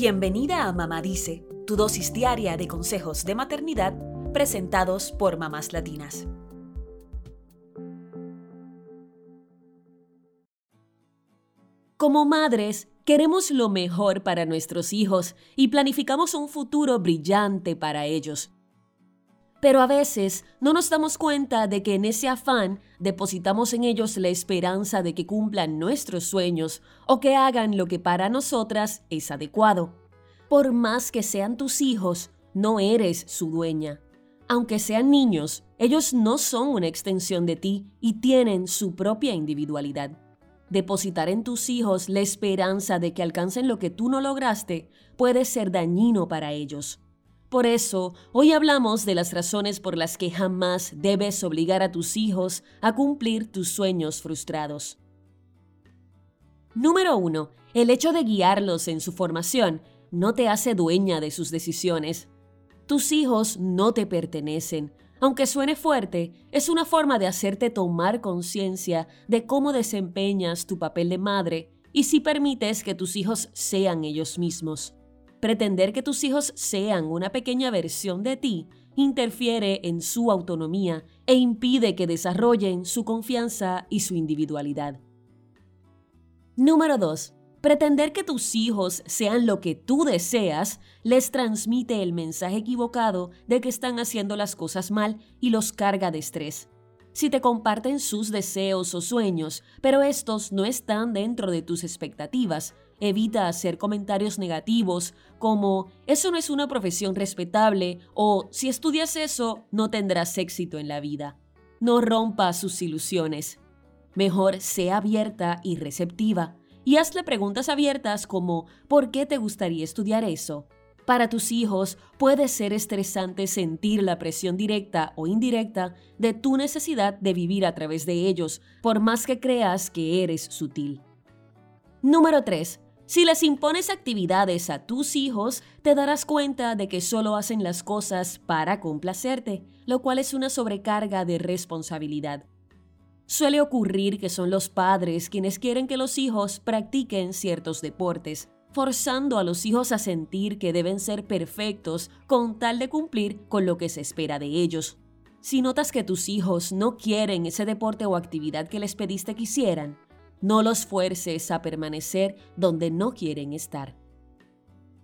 Bienvenida a Mamá Dice, tu dosis diaria de consejos de maternidad presentados por mamás latinas. Como madres, queremos lo mejor para nuestros hijos y planificamos un futuro brillante para ellos. Pero a veces no nos damos cuenta de que en ese afán depositamos en ellos la esperanza de que cumplan nuestros sueños o que hagan lo que para nosotras es adecuado. Por más que sean tus hijos, no eres su dueña. Aunque sean niños, ellos no son una extensión de ti y tienen su propia individualidad. Depositar en tus hijos la esperanza de que alcancen lo que tú no lograste puede ser dañino para ellos. Por eso, hoy hablamos de las razones por las que jamás debes obligar a tus hijos a cumplir tus sueños frustrados. Número 1. El hecho de guiarlos en su formación no te hace dueña de sus decisiones. Tus hijos no te pertenecen. Aunque suene fuerte, es una forma de hacerte tomar conciencia de cómo desempeñas tu papel de madre y si permites que tus hijos sean ellos mismos. Pretender que tus hijos sean una pequeña versión de ti interfiere en su autonomía e impide que desarrollen su confianza y su individualidad. Número 2. Pretender que tus hijos sean lo que tú deseas les transmite el mensaje equivocado de que están haciendo las cosas mal y los carga de estrés. Si te comparten sus deseos o sueños, pero estos no están dentro de tus expectativas, Evita hacer comentarios negativos como eso no es una profesión respetable o si estudias eso no tendrás éxito en la vida. No rompa sus ilusiones. Mejor sea abierta y receptiva y hazle preguntas abiertas como ¿por qué te gustaría estudiar eso? Para tus hijos puede ser estresante sentir la presión directa o indirecta de tu necesidad de vivir a través de ellos, por más que creas que eres sutil. Número 3. Si les impones actividades a tus hijos, te darás cuenta de que solo hacen las cosas para complacerte, lo cual es una sobrecarga de responsabilidad. Suele ocurrir que son los padres quienes quieren que los hijos practiquen ciertos deportes, forzando a los hijos a sentir que deben ser perfectos con tal de cumplir con lo que se espera de ellos. Si notas que tus hijos no quieren ese deporte o actividad que les pediste que hicieran, no los fuerces a permanecer donde no quieren estar.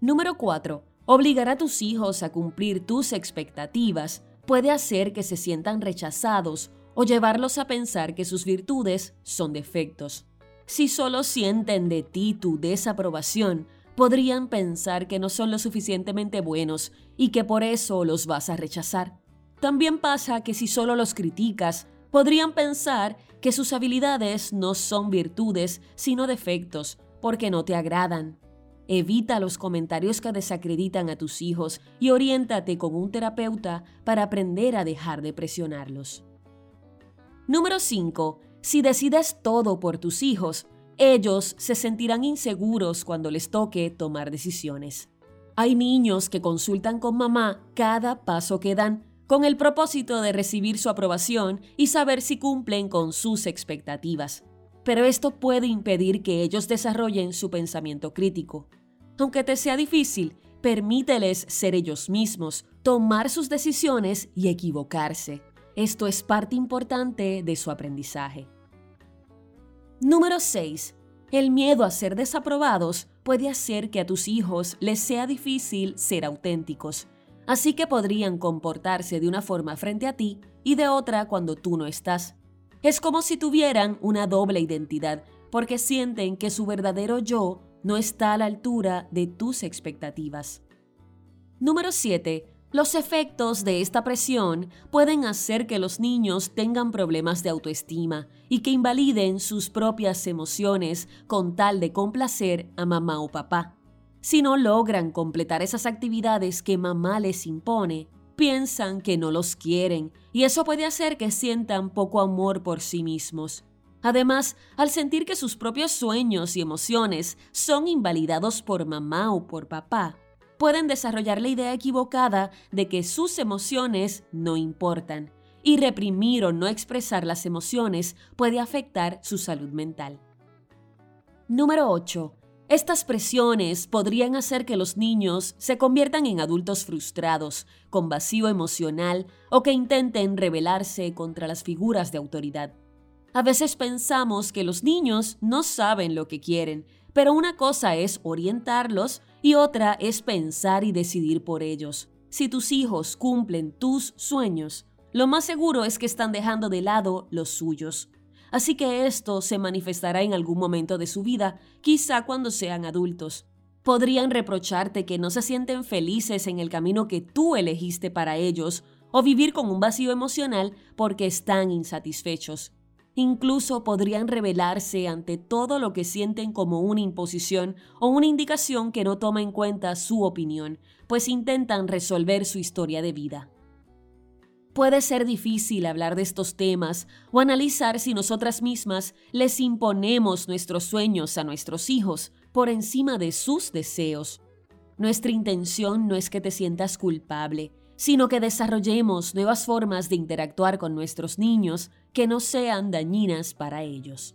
Número 4. Obligar a tus hijos a cumplir tus expectativas puede hacer que se sientan rechazados o llevarlos a pensar que sus virtudes son defectos. Si solo sienten de ti tu desaprobación, podrían pensar que no son lo suficientemente buenos y que por eso los vas a rechazar. También pasa que si solo los criticas, podrían pensar que sus habilidades no son virtudes, sino defectos, porque no te agradan. Evita los comentarios que desacreditan a tus hijos y oriéntate con un terapeuta para aprender a dejar de presionarlos. Número 5. Si decides todo por tus hijos, ellos se sentirán inseguros cuando les toque tomar decisiones. Hay niños que consultan con mamá cada paso que dan con el propósito de recibir su aprobación y saber si cumplen con sus expectativas. Pero esto puede impedir que ellos desarrollen su pensamiento crítico. Aunque te sea difícil, permíteles ser ellos mismos, tomar sus decisiones y equivocarse. Esto es parte importante de su aprendizaje. Número 6. El miedo a ser desaprobados puede hacer que a tus hijos les sea difícil ser auténticos así que podrían comportarse de una forma frente a ti y de otra cuando tú no estás. Es como si tuvieran una doble identidad, porque sienten que su verdadero yo no está a la altura de tus expectativas. Número 7. Los efectos de esta presión pueden hacer que los niños tengan problemas de autoestima y que invaliden sus propias emociones con tal de complacer a mamá o papá. Si no logran completar esas actividades que mamá les impone, piensan que no los quieren y eso puede hacer que sientan poco amor por sí mismos. Además, al sentir que sus propios sueños y emociones son invalidados por mamá o por papá, pueden desarrollar la idea equivocada de que sus emociones no importan, y reprimir o no expresar las emociones puede afectar su salud mental. Número 8 Estas presiones podrían hacer que los niños se conviertan en adultos frustrados, con vacío emocional o que intenten rebelarse contra las figuras de autoridad. A veces pensamos que los niños no saben lo que quieren, pero una cosa es orientarlos y otra es pensar y decidir por ellos. Si tus hijos cumplen tus sueños, lo más seguro es que están dejando de lado los suyos. Así que esto se manifestará en algún momento de su vida, quizá cuando sean adultos. Podrían reprocharte que no se sienten felices en el camino que tú elegiste para ellos, o vivir con un vacío emocional porque están insatisfechos. Incluso podrían rebelarse ante todo lo que sienten como una imposición o una indicación que no toma en cuenta su opinión, pues intentan resolver su historia de vida. Puede ser difícil hablar de estos temas o analizar si nosotras mismas les imponemos nuestros sueños a nuestros hijos por encima de sus deseos. Nuestra intención no es que te sientas culpable, sino que desarrollemos nuevas formas de interactuar con nuestros niños que no sean dañinas para ellos.